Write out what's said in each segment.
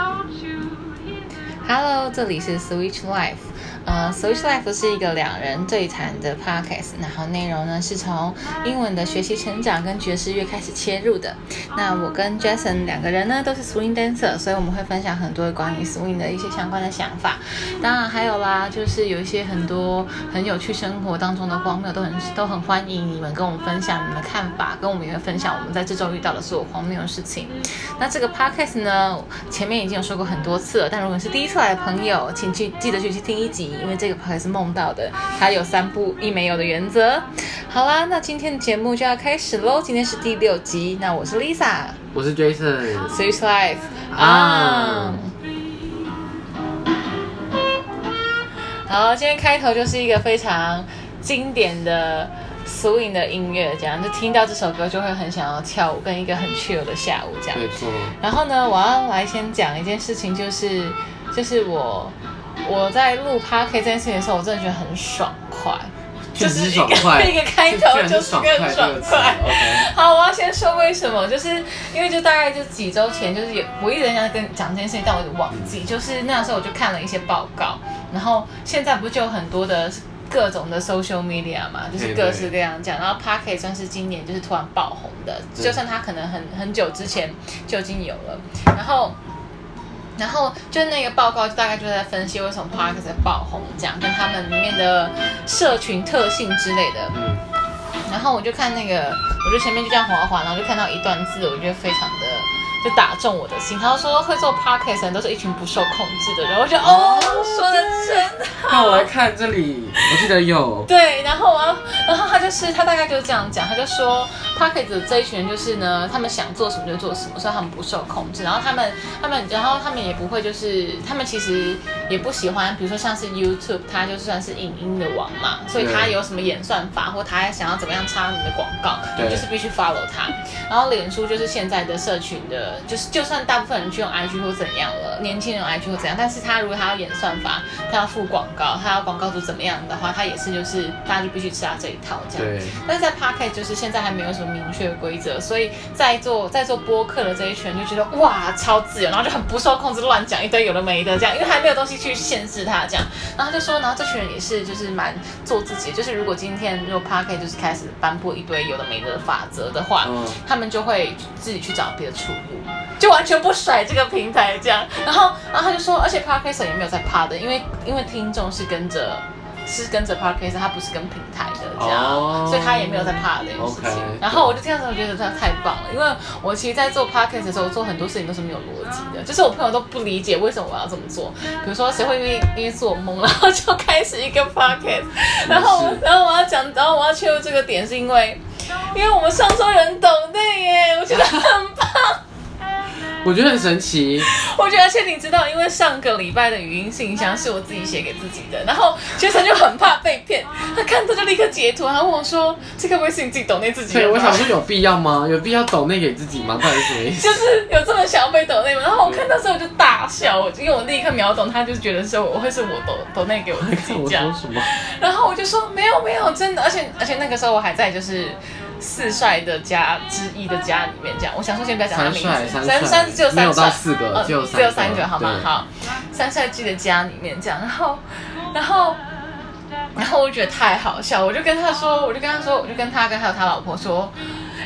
don't you? Hello，这里是 Switch Life。呃，Switch Life 是一个两人对谈的 podcast，然后内容呢是从英文的学习成长跟爵士乐开始切入的。那我跟 Jason 两个人呢都是 swing dancer，所以我们会分享很多关于 swing 的一些相关的想法。当然还有啦，就是有一些很多很有趣生活当中的荒谬，都很都很欢迎你们跟我们分享你们的看法，跟我们也会分享我们在这周遇到的所有荒谬的事情。那这个 podcast 呢，前面已经有说过很多次了，但如果是第一次来的朋友，请去记得去去听一集。因为这个还是梦到的，它有三不一没有的原则。好啦，那今天的节目就要开始喽。今天是第六集，那我是 Lisa，我是 Jason，Switch Life 啊。好，今天开头就是一个非常经典的 swing 的音乐，这样就听到这首歌就会很想要跳舞，跟一个很 chill 的下午这样。没错。然后呢，我要来先讲一件事情，就是就是我。我在录 p a r k 这件事情的时候，我真的觉得很爽快，就是一个 一个开头就是更爽快。好，我要先说为什么，就是因为就大概就几周前，就是有我一直在跟讲这件事情，但我忘记。就是那时候我就看了一些报告，然后现在不就有很多的各种的 social media 嘛，就是各式各样讲，然后 p a r k 算是今年就是突然爆红的，就算它可能很很久之前就已经有了，然后。然后就那个报告，就大概就在分析为什么 Park 在爆红，这样跟他们里面的社群特性之类的。嗯。然后我就看那个，我就前面就这样滑滑，然后就看到一段字，我觉得非常的就打中我的心。他说会做 Park 人都是一群不受控制的人，我觉得哦，说的真好。那我来看这里，我记得有。对，然后啊，然是他大概就是这样讲，他就说。p a c k e t 这一群人就是呢，他们想做什么就做什么，所以他们不受控制。然后他们，他们，然后他们也不会，就是他们其实也不喜欢，比如说像是 YouTube，它就算是影音的王嘛，所以它有什么演算法，或他想要怎么样插你的广告，你就是必须 follow 它。然后脸书就是现在的社群的，就是就算大部分人去用 IG 或怎样了，年轻人 IG 或怎样，但是他如果他要演算法，他要付广告，他要广告主怎么样的话，他也是就是大家就必须吃他这一套这样。但是在 Pocket 就是现在还没有什么。明确的规则，所以在做在做播客的这一圈就觉得哇超自由，然后就很不受控制，乱讲一堆有的没的这样，因为还没有东西去限制他这样。然后他就说，然后这群人也是就是蛮做自己，就是如果今天如果 p a r k 就是开始颁布一堆有的没的法则的话，他们就会自己去找别的出路，就完全不甩这个平台这样。然后然后他就说，而且 p a r k 也没有在怕的，因为因为听众是跟着。是跟着 podcast，他不是跟平台的这样，所以他也没有在怕这件事情。然后我就这样子，我觉得他太棒了，因为我其实，在做 podcast 的时候，我做很多事情都是没有逻辑的，就是我朋友都不理解为什么我要这么做。比如说，谁会因为因为做梦，然后就开始一个 podcast，然后然后我要讲，然后我要切入这个点，是因为因为我们上周人抖内耶，我觉得很棒。我觉得很神奇。我觉得，而且你知道，因为上个礼拜的语音信箱是我自己写给自己的，然后杰森就很怕被骗，他看到就立刻截图，他问我说：“这个微信你自己抖内自己？” 对，我想说有必要吗？有必要抖内给自己吗？到底什么意思？就是有这么想要被抖内吗？然后我看到时候我就大笑，因为我立刻秒懂，他就是觉得说我会是我抖抖内给我自己这样。然后我就说没有没有，真的，而且而且那个时候我还在就是。四帅的家之一的家里面，这样，我想说先不要讲他名字，三三只有三帅，四个，只有只有三个，好吗？好，三帅记的家里面这样，然后，然后，然后我觉得太好笑，我就跟他说，我就跟他说，我就跟他跟还有他老婆说，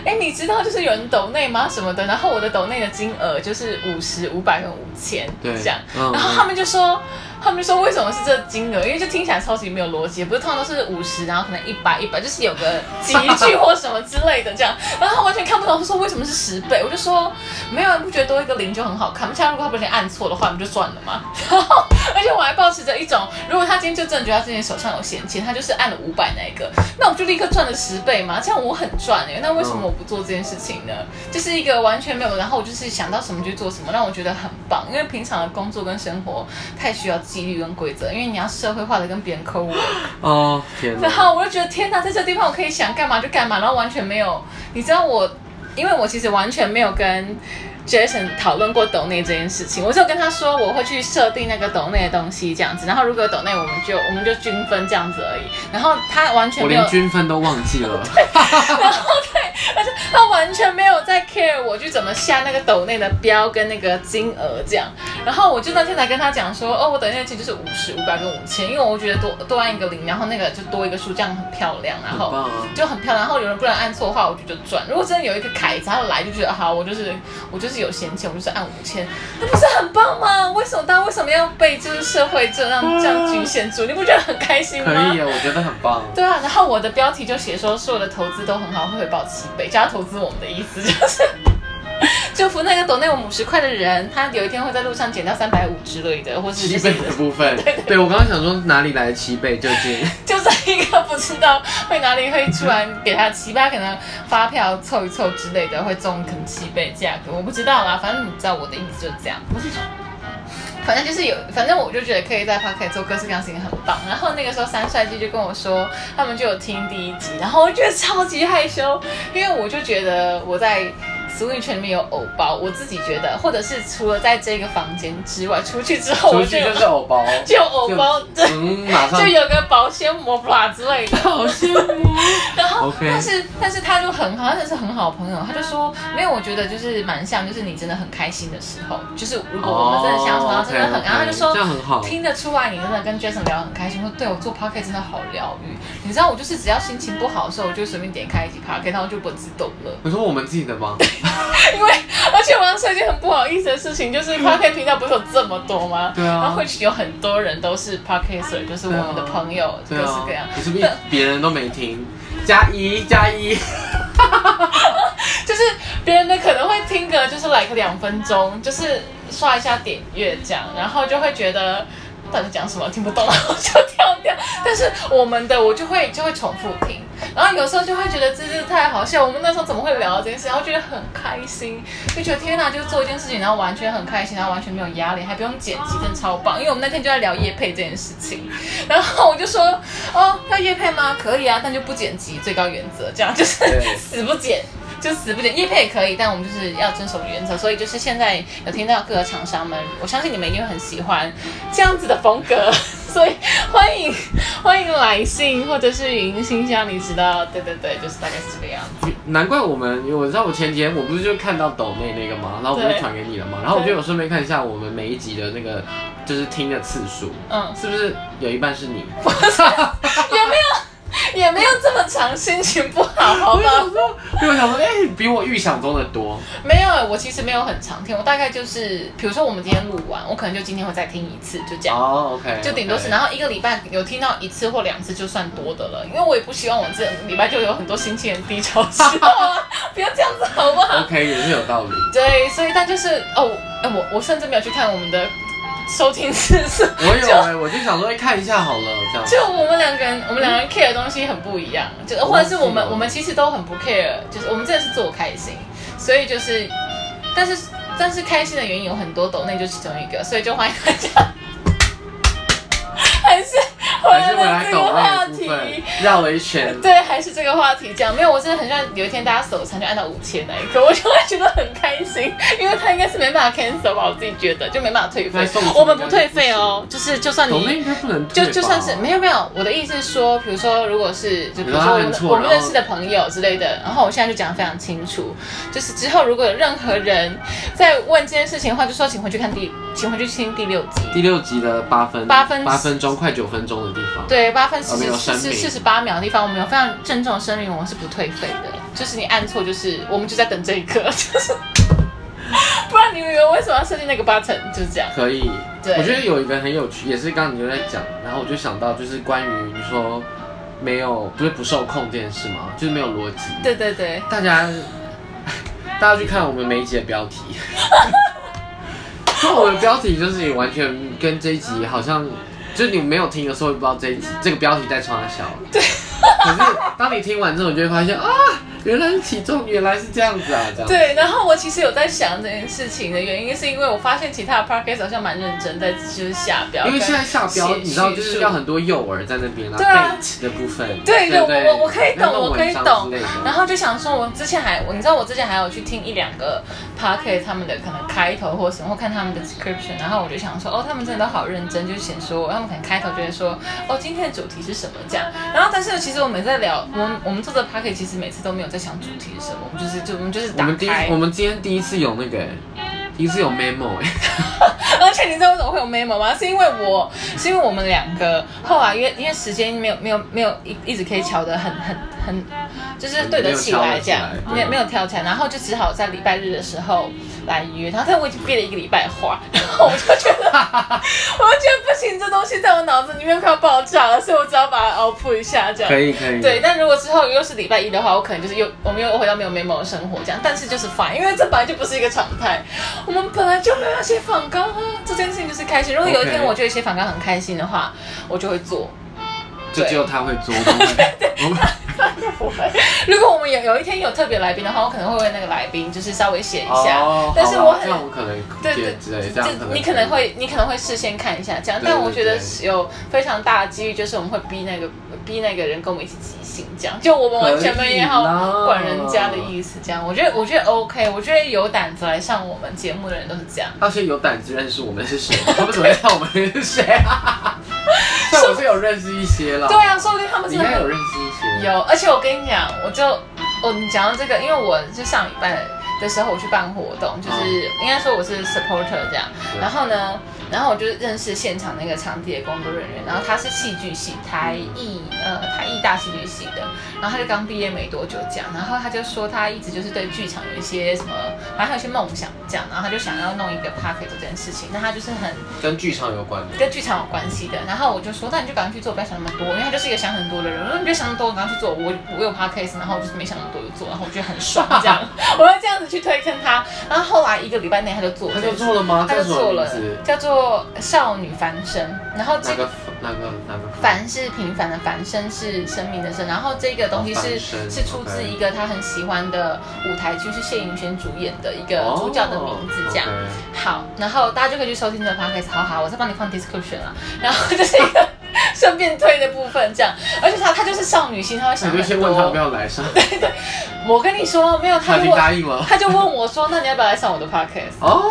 哎，你知道就是有人抖内吗？什么的，然后我的抖内的金额就是五十、五百跟五千，对，这样，然后他们就说。他们说为什么是这金额？因为就听起来超级没有逻辑，不是通常都是五十，然后可能一百一百，就是有个集句或什么之类的这样。然后他完全看不懂，他说为什么是十倍？我就说没有人不觉得多一个零就很好看吗？像如果他不小心按错的话，不就算了吗？然后而且我还保持着一种，如果他今天就真的觉得他自己手上有闲钱，他就是按了五百那一个，那我就立刻赚了十倍嘛，这样我很赚哎。那为什么我不做这件事情呢？就是一个完全没有，然后我就是想到什么就做什么，让我觉得很棒。因为平常的工作跟生活太需要。纪律跟规则，因为你要社会化的跟别人抠我哦，天然后我就觉得天哪，在这地方我可以想干嘛就干嘛，然后完全没有，你知道我，因为我其实完全没有跟 Jason 讨论过抖内这件事情，我就跟他说我会去设定那个抖内的东西这样子，然后如果抖内我们就我们就均分这样子而已，然后他完全没有，我连均分都忘记了，然后对，而且他完全没有在 care 我去怎么下那个抖内的标跟那个金额这样。然后我就那天才跟他讲说，哦，我等一下其实就是五十、五百跟五千，因为我觉得多多按一个零，然后那个就多一个数，这样很漂亮，然后就很漂亮。然后有人不能按错的话，我就就赚。如果真的有一个凯子他来，就觉得好，我就是我就是有闲钱，我就是按五千，那不是很棒吗？为什么大家为什么要被就是社会这样这样局限住？你不觉得很开心吗？可以啊，我觉得很棒。对啊，然后我的标题就写说，所有的投资都很好，会回报七倍，加投资我们的意思就是。祝福那个抖内我们五十块的人，他有一天会在路上捡到三百五之类的，或是七倍的部分，对我刚刚想说哪里来的七倍，究竟？就是一个不知道会哪里会突然给他七倍，他可能发票凑一凑之类的会中可能七倍价格，我不知道啦，反正你知道我的意思就是这样。反正就是有，反正我就觉得可以在 p o c k e t 做各式各样的事情很棒。然后那个时候三帅机就跟我说，他们就有听第一集，然后我觉得超级害羞，因为我就觉得我在 Switch 里面有偶包，我自己觉得，或者是除了在这个房间之外，出去之后我就有出去就是偶包，就有偶包，对，嗯，马上就有个保鲜膜吧之类的。好羡慕。然后 OK 但是但是他就很好，他真的是很好的朋友，他就说没有，我觉得就是蛮像，就是你真的很开心的时候，就是如果我们真的相处，然后真的很，然后他就说哦这样很好。听得出来你真的跟 Jason 聊得很开心，说对我做 p o c k e t 真的好疗愈。你知道我就是只要心情不好的时候，我就随便点开一集 p o c k e t 然后就不自动了。你说我们自己的吗？因为而且我要说一件很不好意思的事情，就是 p o c k e t 频道不是有这么多吗？对啊然后会有很多人都是 p o c k e t 就是我们的朋友，各对啊式各样。，你是不是别人都没听？加一加一，就是别人的可能会听个就是来个两分钟，就是刷一下点阅这样，然后就会觉得到底讲什么听不懂，然后就跳掉。但是我们的我就会就会重复听，然后有时候就会觉得这是太好笑，我们那时候怎么会聊到这件事，然后觉得很开心，就觉得天哪，就是做一件事情，然后完全很开心，然后完全没有压力，还不用剪辑，真的超棒。因为我们那天就在聊叶配这件事情，然后我就说哦，要叶配吗？可以啊，但就不剪辑，最高原则，这样就是 死不剪。就死不剪，叶配也可以，但我们就是要遵守原则，所以就是现在有听到各个厂商们，我相信你们一定会很喜欢这样子的风格，所以欢迎欢迎来信或者是语音信箱，你知道，对对对，就是大概是这个样子。难怪我们，我知道我前几天我不是就看到抖内那个嘛，然后我不是传给你了嘛，然后我就有顺便看一下我们每一集的那个就是听的次数，嗯，是不是有一半是你？我操 也没有这么长，心情不好，好吗？我想说，因为我想说，哎、比我预想中的多。没有，我其实没有很常听，我大概就是，比如说我们今天录完，我可能就今天会再听一次，就这样。哦，OK，就顶多是，然后一个礼拜有听到一次或两次就算多的了，因为我也不希望我这礼拜就有很多心情很低潮的时候啊，不要这样子好不好？OK 也是有道理。对，所以但就是哦，哎我我甚至没有去看我们的收听次数，我有哎、我就想说，哎、看一下好了，这样。就我们两个人，我们两个人 care 的东西很不一样，就或者是我们我们其实都很不 care，就是我们真的是做开心，所以就是，但是但是开心的原因有很多，抖内就其中一个，所以就欢迎大家，还是回还是回来来抖这个话题。分，绕了一圈。对，还是这个话题讲，没有，我真的很像有一天大家手残就按到五千那一刻，我就会觉得很开心，因为他应该是没办法 cancel 吧，我自己觉得就没办法退费我们不退费哦，就是就算你。抖内应该不能退就就算是没有没有，我的意思是说，比如说，如果是就比如说我们我们认识的朋友之类的，然后我现在就讲的非常清楚，就是之后如果有任何人在问这件事情的话，就说请回去看第，请回去听第六集，第六集的八分八分八分钟快九分钟的地方。对，八分四十四四十八秒的地方，我们有非常郑重的声明，我们是不退费的。就是你按错，就是我们就在等这一刻，就 是不然你以为为什么要设计那个 button？就是这样。可以，对我觉得有一个很有趣，也是刚刚你就在讲，然后我就想到就是关于你说没有不是不受控这件事嘛，就是没有逻辑。对对对，大家大家去看我们每一集的标题，就我们的标题就是完全跟这一集好像，就是你没有听的时候会不知道这一集这个标题在冲他笑。对。可是当你听完之后，你就会发现啊，原来是其中原来是这样子啊，这样。对，然后我其实有在想这件事情的原因，是因为我发现其他的 podcast 好像蛮认真在就是下标，因为现在下标，你知道，就是要很多诱饵在那边啊，对啊的部分。对对，我我我可以懂，我可以懂。然后就想说，我之前还，你知道我之前还有去听一两个 p o d c a s t 他们的可能开头或什么，或看他们的 description，然后我就想说，哦，他们真的都好认真，就写说他们可能开头就会说，哦，今天的主题是什么这样。然后但是其实我们在聊，我们我们做的 p o d c a s t 其实每次都没有在想主题是什么，我们就是就我们就是打我们第一开我，们今天第一次有那个，第一次有 memo 哎，而且你知道为什么会有 memo 吗？是因为我是因为我们两个后来因为因为时间没有没有没有一一直可以调的很很很，就是对得起来这样，没有没有挑起来，然后就只好在礼拜日的时候来约，然后但我已经憋了一个礼拜话，然后我就觉得 我就觉得不行，这东西在我脑子里面快要爆炸了，所以我只好把它 output 一下这样。可以可以。对，但如果之后又是礼拜一的话，我可能就是又我们又回到没有 memo 的生活这样，但是就是 fine，因为这本来就不是一个常态，我们本来就没有要写访纲啊，这件事情就是开心。如果有一天我觉得写访纲很开心的话，我就会做。就只有他会做，我不会。我。如果我们有有一天有特别来宾的话，我可能会为那个来宾就是稍微写一下，哦，但是我很可能对对这样你可能会你可能会事先看一下这样，但我觉得有非常大的几率就是我们会逼那个逼那个人跟我们一起即兴这样，就我们完全没有管人家的意思这样。我觉得我觉得 OK，我觉得有胆子来上我们节目的人都是这样。他是有胆子认识我们是谁？他们怎么会知道我们是谁啊？但我是有认识一些啦。对啊，说不定他们你真的很应该有认识一些。有，而且我跟你讲，我就哦，你讲到这个，因为我就上礼拜的时候我去办活动，就是、应该说我是 supporter 这样，然后呢，然后我就认识现场那个场地的工作人员，然后他是戏剧系台艺呃台艺大戏剧系的，然后他就刚毕业没多久这样，然后他就说他一直就是对剧场有一些什么，反正还有些梦想这样，然后他就想要弄一个 p a c k e t 这件事情，那他就是很跟剧场有关的。跟剧场有关系的。然后我就说，那你就赶快去做，不要想那么多，因为他就是一个想很多的人。我说你别想那么多，赶快去做。我我有 podcast，然后我就是没想那么多就做，然后我觉得很爽，这样 我要这样子去推坑他。然后后来一个礼拜内他就做了他就做了吗？他就做了，叫做少女翻身。然后这个哪个哪个凡是平凡的凡，生是生命的生。然后这个东西是、哦是出自一个他很喜欢的舞台剧，是谢盈萱主演的一个主角的名字，这样。哦好，然后大家就可以去收听这个 podcast。好好，我再帮你放 description 啊。然后这是一个 顺便推的部分，这样。而且他他就是少女心，他会想很你就先问他要不多。要来上，对对我跟你说，没有，他答应了。他就问我说，那你要不要来上我的 podcast？哦，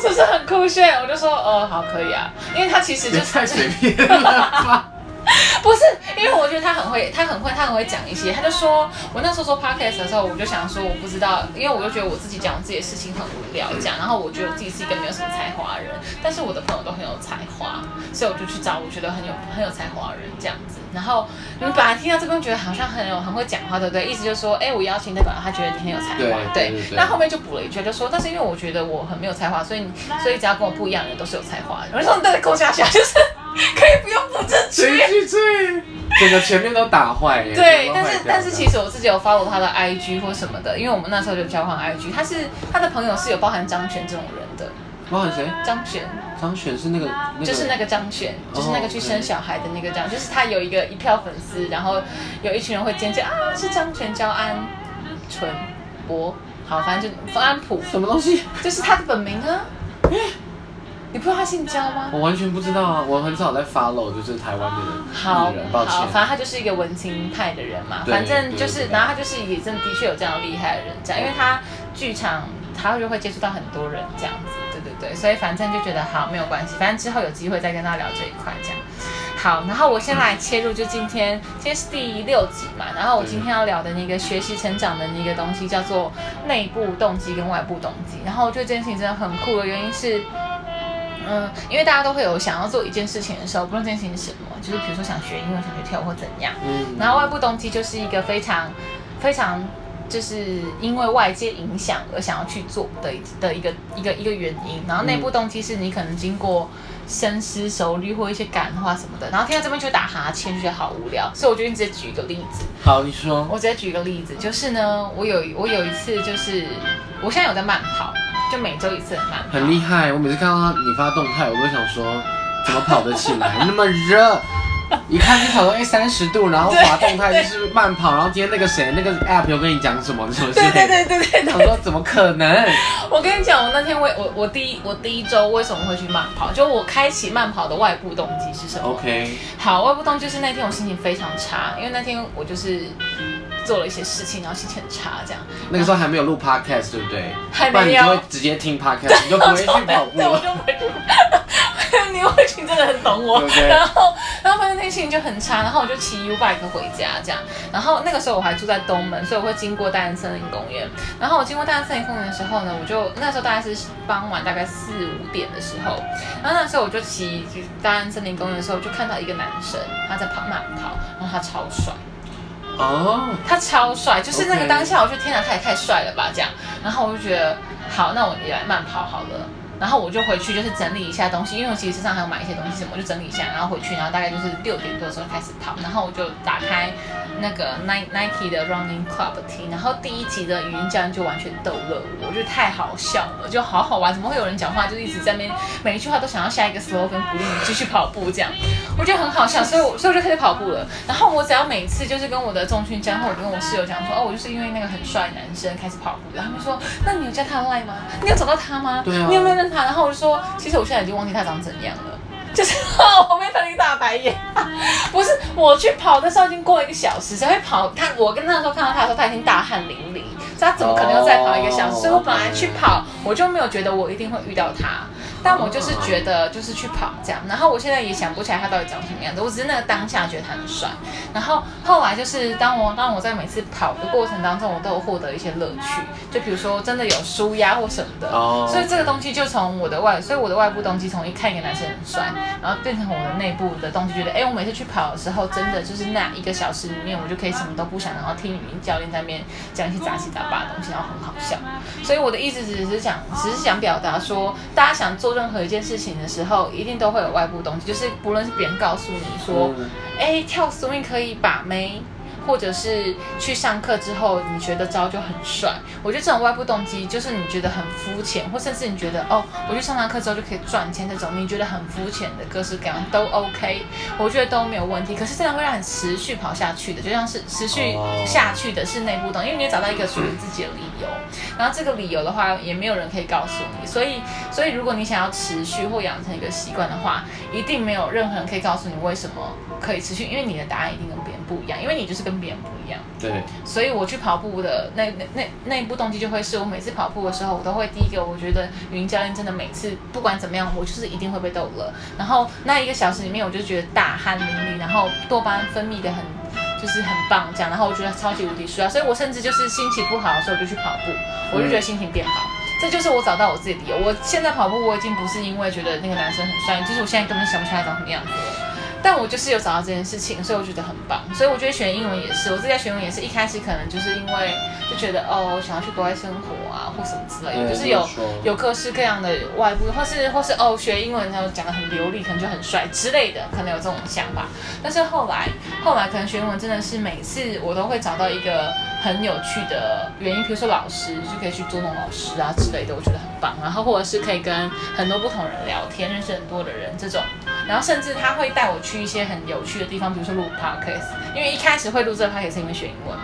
是不是很酷炫？我就说，哦，好，可以啊。因为他其实就太随便了吧？不是，因为我觉得他很会，他很会，他很会讲一些。他就说，我那时候做 podcast 的时候，我就想说，我不知道，因为我就觉得我自己讲自己的事情很无聊，这样。然后我觉得我自己是一个没有什么才华的人，但是我的朋友都很有才华，所以我就去找我觉得很有很有才华的人这样子。然后你们本来听到这边觉得好像很有很会讲话，对不对？意思就是说，哎，我邀请代表他觉得你很有才华，对那后面就补了一句，就说，但是因为我觉得我很没有才华，所以所以只要跟我不一样的人都是有才华的。我就说，你在勾下去，就是 可以不用补这句。追剧追，整个前面都打坏耶。对，但是但是其实我自己有 follow 他的 IG 或什么的，因为我们那时候就交换 IG，他是他的朋友是有包含张悬这种人的，包含谁？张悬张悬是那个，那个就是那个张悬，就是那个去生小孩的那个张，就是他有一个一票粉丝，然后有一群人会尖叫啊，是张悬教安纯博，好，反正就安普，什么东西？就是他的本名啊。你不知道他姓焦吗？我完全不知道啊！我很少在 follow 就是台湾的好人，抱好，歉。反正他就是一个文青派的人嘛，对反正就是，然后他就是也真的的确有这样厉害的人这样，因为他剧场他就会接触到很多人这样子，对对对，所以反正就觉得好没有关系，反正之后有机会再跟他聊这一块这样。好，然后我先来切入，就今天今天是第六集嘛，然后我今天要聊的那个学习成长的那个东西叫做内部动机跟外部动机，然后我觉得这件事情真的很酷的原因是。嗯，因为大家都会有想要做一件事情的时候，不论这件事情是什么，就是比如说想学英文、想学跳舞或怎样。嗯然后外部动机就是一个非常非常就是因为外界影响而想要去做的的一个一个一个原因。然后内部动机是你可能经过深思熟虑或一些感化什么的，然后听到这边就打哈欠，就觉得好无聊。所以我决定直接举一个例子。好，你说。我直接举一个例子，就是呢，我有我有一次就是我现在有在慢跑，就每周一次的慢跑。很厉害，我每次看到他你发动态，我都想说，怎么跑得起来？那么热，一看就跑到，哎，三十度，然后滑动态就是慢跑，然后今天那个谁，那个 app 有跟你讲什么什么之对对类的，对对对对想说怎么可能？我跟你讲，我那天为我我第一我第一周为什么会去慢跑？就我开启慢跑的外部动机是什么 OK，好，外部动机就是那天我心情非常差，因为那天我就是做了一些事情，然后心情很差，这样。那个时候还没有录 podcast，对不对？还没有你就会直接听 podcast，你就不会去跑步对，我了。就不会去。你会群真的很懂我 然后，然后反正那天心情就很差，然后我就骑 U bike 回家这样。然后那个时候我还住在东门，所以我会经过大安森林公园。然后我经过大安森林公园的时候呢，我就那时候大概是傍晚大概四五点的时候，然后那时候我就骑大安森林公园的时候，就看到一个男生他在跑慢跑，然后他超帅。哦，他超帅，就是那个当下，我觉得天哪，他也太帅了吧，这样，然后我就觉得好，那我也来慢跑好了。然后我就回去，就是整理一下东西，因为我其实身上还有买一些东西什么，我就整理一下，然后回去，然后大概就是六点多的时候开始跑，然后我就打开那个 Nike 的 Running Club 听，然后第一集的语音教练就完全逗乐我，我觉得太好笑了，就好好玩，怎么会有人讲话就一直在那边每一句话都想要下一个 slogan 鼓励你继续跑步这样，我觉得很好笑，所以我所以我就开始跑步了。然后我只要每次就是跟我的重训教练或者跟我室友讲说，哦，我就是因为那个很帅男生开始跑步然后，他们说，那你有加他的 line 吗？你有找到他吗？对啊你有没有认他？然后我就说，其实我现在已经忘记他长怎样了。就是 我被他一个大白眼，不是我去跑的时候已经过了一个小时，才会跑。他我跟那时候看到他的时候，他已经大汗淋漓，所以他怎么可能又再跑一个小时？哦所以我本来去跑，我就没有觉得我一定会遇到他，但我就是觉得就是去跑这样。然后我现在也想不起来他到底长什么样子，我只是那个当下觉得他很帅。然后后来就是当我当我在每次跑的过程当中，我都有获得一些乐趣，就比如说真的有舒压或什么的。哦所以这个东西就从我的外，所以我的外部动机从一看一个男生很帅，然后变成我的内部的动机，觉得哎，我每次去跑的时候，真的就是那一个小时里面，我就可以什么都不想，然后听语音教练在那边讲一些杂七杂八的东西，然后很好笑。所以我的意思只是想，只是想表达说，大家想做任何一件事情的时候，一定都会有外部东西，就是不论是别人告诉你说，嗯。哎、跳 swing 可以把妹，或者是去上课之后你觉得招就很帅。我觉得这种外部动机就是你觉得很肤浅，或甚至你觉得哦，我去上完课之后就可以赚钱这种，你觉得很肤浅的各式各样都 OK，我觉得都没有问题。可是这样会让你持续跑下去的，就像是持续下去的是内部动，因为你找到一个属于自己的理由。然后这个理由的话，也没有人可以告诉你，所以所以如果你想要持续或养成一个习惯的话，一定没有任何人可以告诉你为什么可以持续，因为你的答案一定跟不一样，因为你就是跟别人不一样。对，所以我去跑步的那那那那一步动机就会是我每次跑步的时候，我都会第一个，我觉得语音教练真的每次不管怎么样，我就是一定会被逗乐。然后那一个小时里面，我就觉得大汗淋漓，然后多巴胺分泌的很就是很棒这样，然后我觉得超级无敌舒压，所以我甚至就是心情不好的时候我就去跑步，我就觉得心情变好。这就是我找到我自己的理由。我现在跑步，我已经不是因为觉得那个男生很帅，就是我现在根本想不起来长什么样子了。但我就是有找到这件事情，所以我觉得很棒。所以我觉得学英文也是，我自己在学英文也是一开始可能就是因为就觉得哦，我想要去国外生活啊，或什么之类的，对就是有有各式各样的外部，或是或是哦学英文然后讲的很流利，可能就很帅之类的，可能有这种想法。但是后来后来可能学英文真的是每次我都会找到一个很有趣的原因，比如说老师就可以去捉弄老师啊之类的，我觉得很棒。然后或者是可以跟很多不同人聊天，认识很多的人这种。然后甚至他会带我去一些很有趣的地方，比如说录 podcast，因为一开始会录这个 podcast 是因为学英文，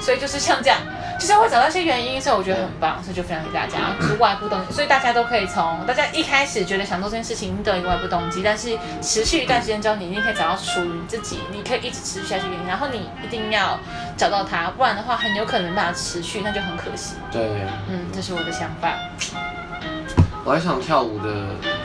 所以就是像这样，就是会找到一些原因，所以我觉得很棒，所以就分享给大家，就是外部动机，所以大家都可以从大家一开始觉得想做这件事情，一定都有一个外部动机，但是持续一段时间之后，你一定可以找到属于自己，你可以一直持续下去原因，然后你一定要找到它，不然的话很有可能没办法持续，那就很可惜。对，嗯，这是我的想法。我还想跳舞的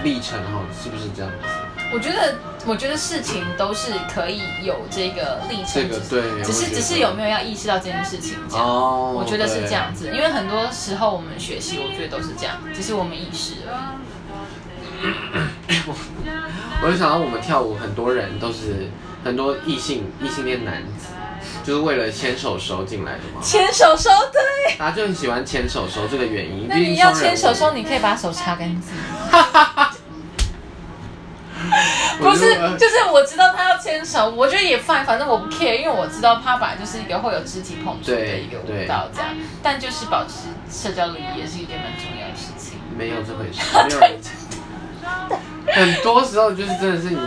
历程哈，是不是这样子？我觉得，我觉得事情都是可以有这个历程，这个对只是只是有没有要意识到这件事情这样。哦，我觉得是对这样子，因为很多时候我们学习，我觉得都是这样，只是我们意识而已。我就想到我们跳舞，很多人都是很多异性异性恋男子，就是为了牵手手进来的嘛。牵手手，对。大家就很喜欢牵手手这个原因。那你要牵手手，你可以把手擦干净。不是就是我知道他要牵手，我觉得也 fine，反正我不 care，因为我知道他本来就是一个会有肢体碰触的一个舞蹈这样，但就是保持社交礼仪也是一件蛮重要的事情。没有这回事，没有人。很多时候就是真的是你，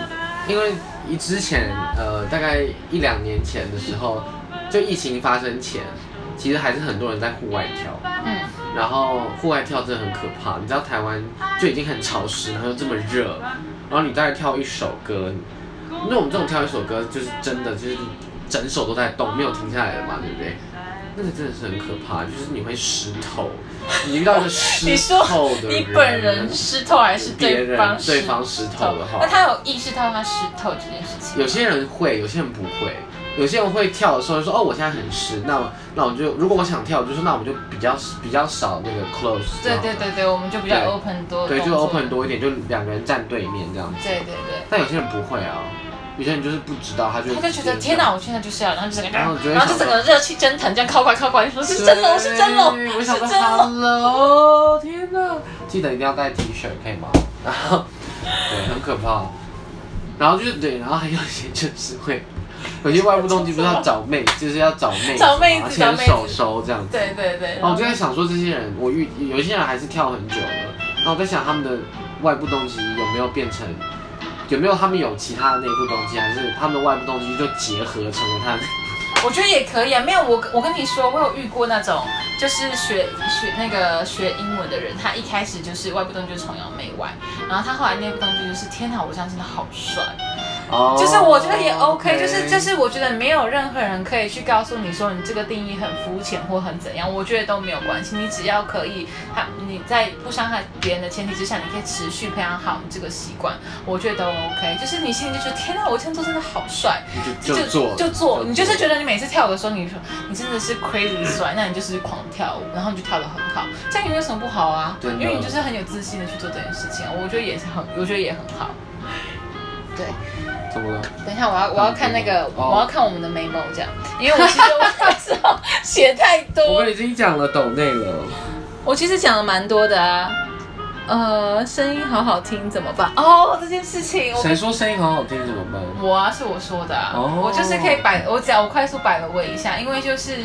因为一之前呃大概一两年前的时候，就疫情发生前，其实还是很多人在户外跳。嗯，然后户外跳真的很可怕，你知道台湾就已经很潮湿，然后又这么热，然后你再跳一首歌，那我们这种跳一首歌就是真的就是整首都在动，没有停下来的嘛，对不对？那个真的是很可怕，就是你会湿透，你遇到一个湿你说透的你本人湿透还是别人对方对方湿透的话那他有意识到他湿透这件事情？有些人会，有些人不会。有些人会跳的时候就说哦，我现在很湿，那我那我就如果我想跳，我就说那我们就比较比较少那个 close 对。对对对，我们就比较 open 多，对，就 open 多一点，就两个人站对面这样子。对对对。但有些人不会啊，有些人就是不知道，他就他就觉得天哪，我现在就是要，然后就整个，然后就会然后就整个热气蒸腾，这样靠过来靠过来，说是真龙是真龙对我想说是真龙。，Hello，天哪！记得一定要带 T 恤，可以吗？然后，对，很可怕。然后就是对，然后还有一些就是会，有些外部动机不是要找妹，就是要找妹找妹子找牵手手这样子。对对对。然后我就在想说，这些人，我遇有一些人还是跳很久了，然后我在想他们的外部动机有没有变成，有没有他们有其他的内部动机，还是他们的外部动机就结合成了他的。我觉得也可以啊，没有我我跟你说，我有遇过那种就是学学那个学英文的人，他一开始就是外部动机就是崇洋媚外，然后他后来内部动机就是天哪，我这样真的好帅，哦。就是我觉得也 OK，就是就是我觉得没有任何人可以去告诉你说你这个定义很肤浅或很怎样，我觉得都没有关系，你只要可以，他你在不伤害别人的前提之下，你可以持续培养好你这个习惯，我觉得都 OK。就是你心里就觉得天哪，我这样做真的好帅，你就就做就做，你就是觉得你每次跳舞的时候，你说你真的是 crazy 帅，那你就是狂跳舞，然后你就跳得很好，这样也没有什么不好啊，对因为你就是很有自信的去做这件事情啊，我觉得也是很，我觉得也很好。对，怎么了？等一下我要我要看那个，哦我要看我们的 memo 这样，因为我其实我 那时候写太我多们，已经讲了抖内了，我其实讲了蛮多的啊。呃，声音好好听怎么办？哦，这件事情我谁说声音好好听怎么办？我啊，是我说的啊，哦我就是可以摆，我只要我快速摆了我一下，因为就是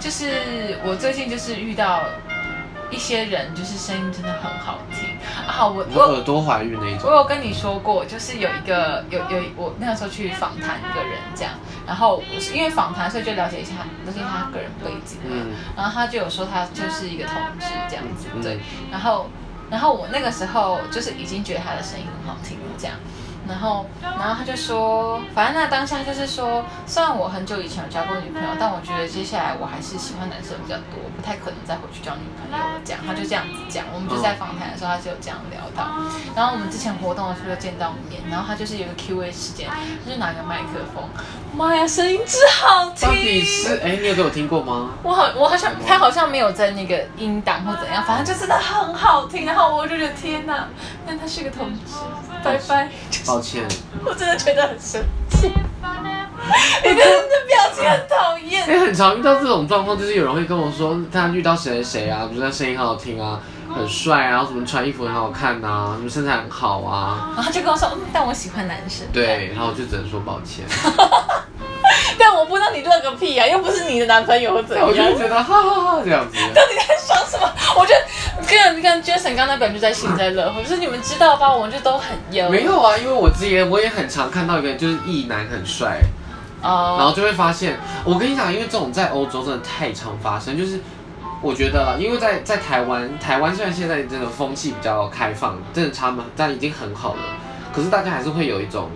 就是我最近就是遇到一些人，就是声音真的很好听啊，我我耳朵怀孕那一种我？有跟你说过，就是有一个有有我那个时候去访谈一个人这样，然后我是因为访谈，所以就了解一下了解他个人背景嘛，嗯然后他就有说他就是一个同志这样子，嗯对，然后然后我那个时候就是已经觉得他的声音很好听了这样。然后，然后他就说，反正那当下就是说，虽然我很久以前有交过女朋友，但我觉得接下来我还是喜欢男生比较多，不太可能再回去交女朋友了。这样，他就这样子讲。我们就在访谈的时候，他就有这样聊到。然后我们之前活动的时候就见到面，然后他就是有一个 Q&A 时间，他就拿个麦克风，妈呀，声音之好听！到底是哎，你有给我听过吗？我好，我好像他好像没有在那个音档或怎样，反正就真的很好听。然后我就觉得天哪，但他是个同志，拜拜。抱歉，我真的觉得很生气，你的的表情很讨厌。哎，很常遇到这种状况，就是有人会跟我说他遇到谁谁谁啊，觉得声音很好听啊，很帅啊，然后什么穿衣服很好看呐，什么身材很好啊，然后他就跟我说，嗯，但我喜欢男生。对，然后我就只能说抱歉，但我不知道你乐个屁呀、又不是你的男朋友或怎样。我就觉得哈哈哈这样子。到底在爽什么？我觉得跟跟 Jason 刚才表就在幸灾乐祸，就是你们知道吧？我们就都很优。没有啊，因为我之前我也很常看到一个就是异男很帅，然哦，后就会发现，我跟你讲，因为这种在欧洲真的太常发生，就是我觉得，因为在在台湾，台湾虽然现在真的风气比较开放，真的他们但已经很好了，可是大家还是会有一种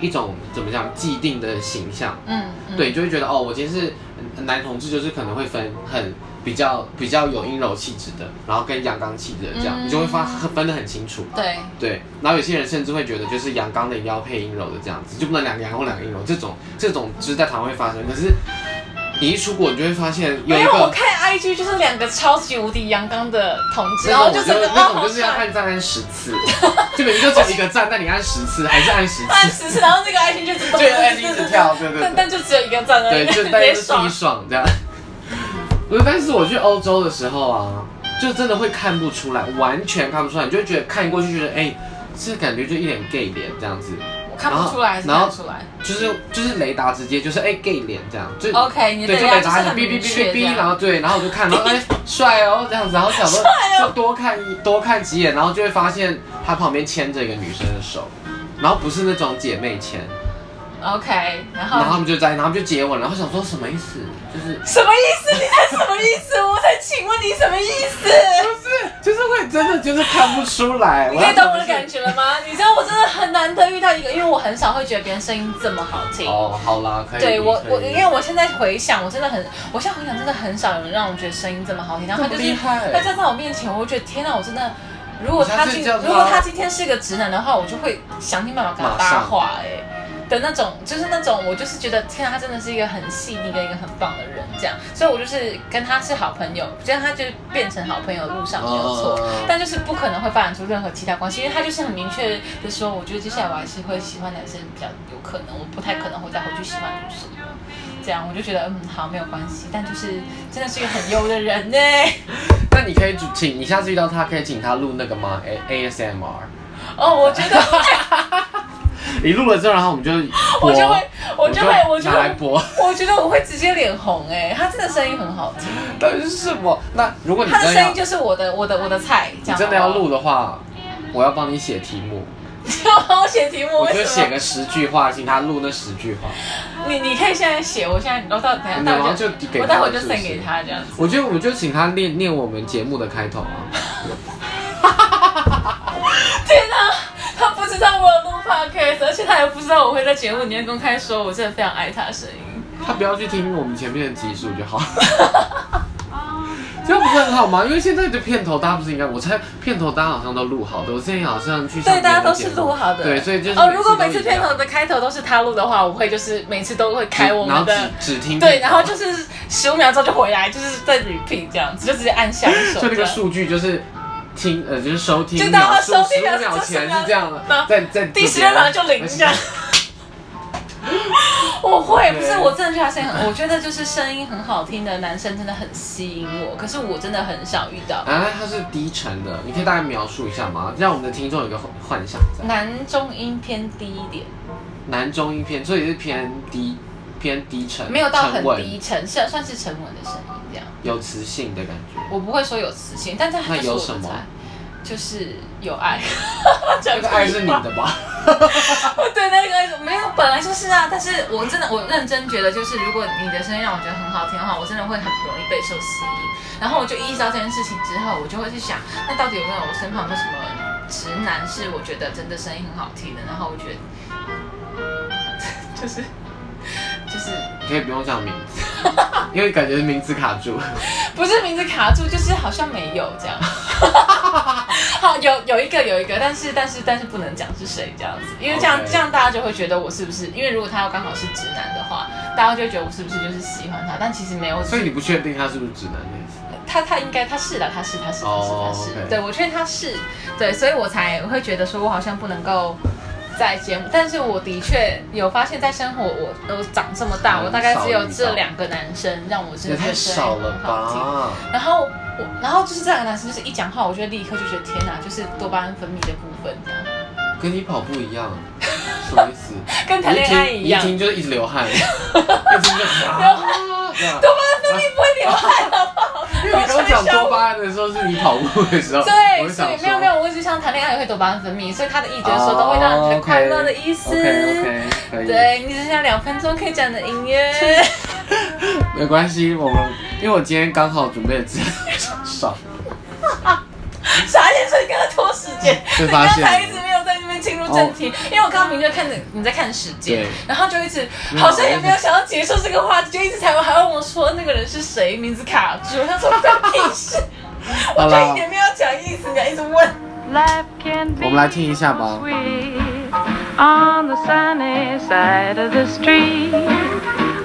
一种怎么讲既定的形象，嗯，嗯对，就会觉得哦，我今天是男同志，就是可能会分很比较比较有阴柔气质的，然后跟阳刚气质的这样，嗯你就会发分得很清楚。对，对，然后有些人甚至会觉得，就是阳刚的一定要配阴柔的这样子，就不能两个阳或两个阴柔，这种这种就是在台湾会发生。可是你一出国，你就会发现有一个没有我看 IG 就是两个超级无敌阳刚的同志，然后就种我觉得个啊好那种就是要。按赞按十次，就明明就只有一个赞，但你按十次还是按十次，按十次，然后那个 IG 就自动就按一直跳，对对对但但。就只有一个赞而已，对，就 直大家就自己爽。爽这样。不是，但是我去欧洲的时候啊，就真的会看不出来，完全看不出来，你就会觉得看过去觉得，哎、这感觉就一脸 gay 脸这样子，我看不出来然后出来就是就是雷达直接就是哎、gay 脸这样，就？OK，你对，就雷达哔哔哔哔然。后对，然后我就看，然后哎帅哦这样子，然后想说就多看一多看几眼，然后就会发现他旁边牵着一个女生的手，然后不是那种姐妹牵，OK，然后然后他们就在，然后就接吻，然后想说什么意思？就是什么意思？你在什么意思？我在请问你什么意思？就是会真的就是看不出来。你可以懂我的。感觉了吗？你知道我真的很难难得遇到一个，因为我很少会觉得别人声音这么好听。哦，好啦，可以。对我，我因为我现在回想，我真的很，我现在回想真的很少有人让我觉得声音这么好听。然后他就是他站在我面前，我就觉得天哪，我真的，如果他今如果他今天是个直男的话，我就会想尽办法跟他搭话哎、的那种，就是那种我就是觉得天啊，他真的是一个很细腻跟一个很棒的人，这样，所以我就是跟他是好朋友，这样他就变成好朋友的路上没有错，哦但就是不可能会发展出任何其他关系，因为他就是很明确的说，我觉得接下来我还是会喜欢男生比较有可能，我不太可能会再回去喜欢女生。这样我就觉得嗯好没有关系，但就是真的是一个很优的人呢。那你可以请你下次遇到他，可以请他录那个吗？A A S M R。哦，我觉得 你录了之后，然后我们就播 我就会我就会我就拿来播。我觉得我会直接脸红哎，他真的声音很好听，到底是什么？那如果你他的声音就是我的我的我的菜，这你样真的要录的话，我要帮你写题目，好不好，要帮我写题目，我？就写个十句话，请他录那十句话。你你可以现在写，我现在我到等下待会就给我待会就是不是 send 给他这样子。我觉得我们就请他念念我们节目的开头啊。天哪，他不知道我有录 podcast，而且他也不知道我会在节目里面公开说我真的非常爱他的声音。他不要去听我们前面的集数就好。这样不是很好吗？因为现在的片头大家不是应该，我猜片头大家好像都录好的。我之前好像去上对，大家都是录好的。对，所以就是哦，如果每次片头的开头都是他录的话，我会就是每次都会开我们的。只只听对，然后就是十五秒之后就回来，就是在 repeat 这样子，就直接按下一首。就那个数据就是听呃就是收听就当他收听秒十五秒就是前是这样的，在在第十六秒就零这样。我会，不是我真的觉得他声音很，我觉得就是声音很好听的男生真的很吸引我，可是我真的很少遇到。啊，他是低沉的，你可以大概描述一下吗？让我们的听众有一个幻想。男中音偏低一点，男中音偏，所以是偏低偏低沉，没有到很低沉，是算是沉稳的声音这样。有磁性的感觉。我不会说有磁性，但是它那就是有什么菜，就是有爱。这个爱是你的吧？对，那个爱没有，本来就是啊。但是我真的，我认真觉得，就是如果你的声音让我觉得很好听的话，我真的会很容易被受吸引。然后我就意识到这件事情之后，我就会去想，那到底有没有我身旁有什么直男是我觉得真的声音很好听的？然后我觉得，就是就是你可以不用讲名字，因为感觉名字卡住。不是名字卡住，就是好像没有这样。好，有有一个有一个，但是但是但是不能讲是谁这样子，因为这样这样大家就会觉得我是不是？因为如果他要刚好是直男的话，大家就会觉得我是不是就是喜欢他？但其实没有，所以你不确定他是不是直男的意思？他他应该他是的，他是他是他是哦他是对我确定他是对，所以我才会觉得说我好像不能够。在节目，但是我的确有发现，在生活我我长这么大，我大概只有这两个男生让我真的觉得声音少了很好听。吧？然后我，然后就是这两个男生，就是一讲话，我就会立刻就觉得天哪，就是多巴胺分泌的部分这样，跟你跑步一样，什么意思？跟谈恋爱一样。一听就是一直流汗，一听就啊，多巴胺分泌不会流汗，好不好？因 为你刚讲多巴胺的时候是你跑步的时候，我对，没有没有，我只想谈恋爱也会多巴胺分泌，所以他的意就是说都会让人觉得快乐的意思。对你只剩下两分钟可以讲的音乐，没关系，我们因为我今天刚好准备了资料上，傻眼，所以跟他拖时间。你刚被发现才一直进入正题，因为我刚刚明确看着你在看时间，然后就一直好像也没有想要结束这个话题，就一直才问还问我说那个人是谁，名字卡住，他说关屁事，我就一点没有讲意思，你还一直问。我们来听一下吧。on the sunny side of the street.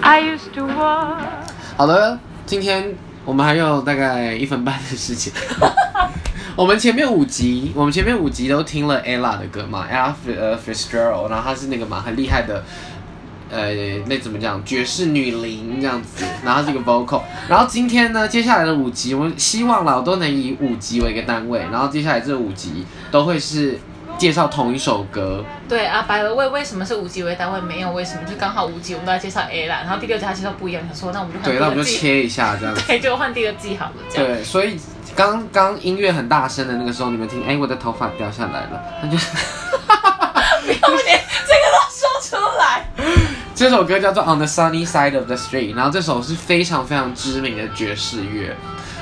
I used to walk. 好的，今天我们还有大概一分半的时间。我们前面五集，我们前面五集都听了 ella 的歌嘛，ella F- 呃 Fitzgerald，然后她是那个嘛很厉害的，呃，那怎么讲，爵士女伶这样子，然后是个 vocal。然后今天呢，接下来的五集，我们希望老，都能以五集为一个单位，然后接下来这五集都会是介绍同一首歌。对啊，白了为为什么是五级为单位？没有为什么，就刚好五级我们都在介绍 A 啦，然后第六集他介绍不一样，想说那我们就换对，那我们就切一下这样子。对，就换第二季好了，这样。对，所以刚刚音乐很大声的那个时候，你们听，哎、我的头发掉下来了，那就是 不要脸这个都说出来。这首歌叫做《On the Sunny Side of the Street》，然后这首是非常非常知名的爵士乐。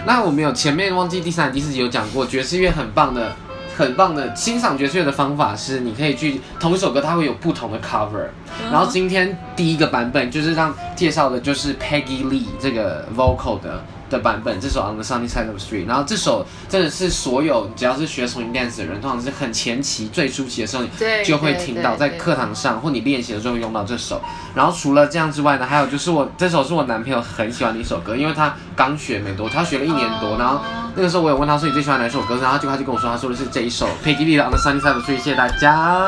那我们有前面忘记第三、第四集有讲过，爵士乐很棒的很棒的欣赏爵士乐的方法是，你可以去同一首歌，它会有不同的 cover。然后今天第一个版本就是让介绍的就是 Peggy Lee 这个 vocal 的。的版本，这首 On the Sunny Side of the Street，然后这首真的是所有只要是学 swing dance 的人，通常是很前期最初期的时候，你对就会听到，在课堂上或你练习的时候用到这首。然后除了这样之外呢，还有就是我这首是我男朋友很喜欢的一首歌，因为他刚学没多，他学了一年多，哦然后那个时候我有问他说你最喜欢哪首歌，然后他就他就跟我说他说的是这一首 Peggy Lee 的 On the Sunny Side of the Street，谢谢大家。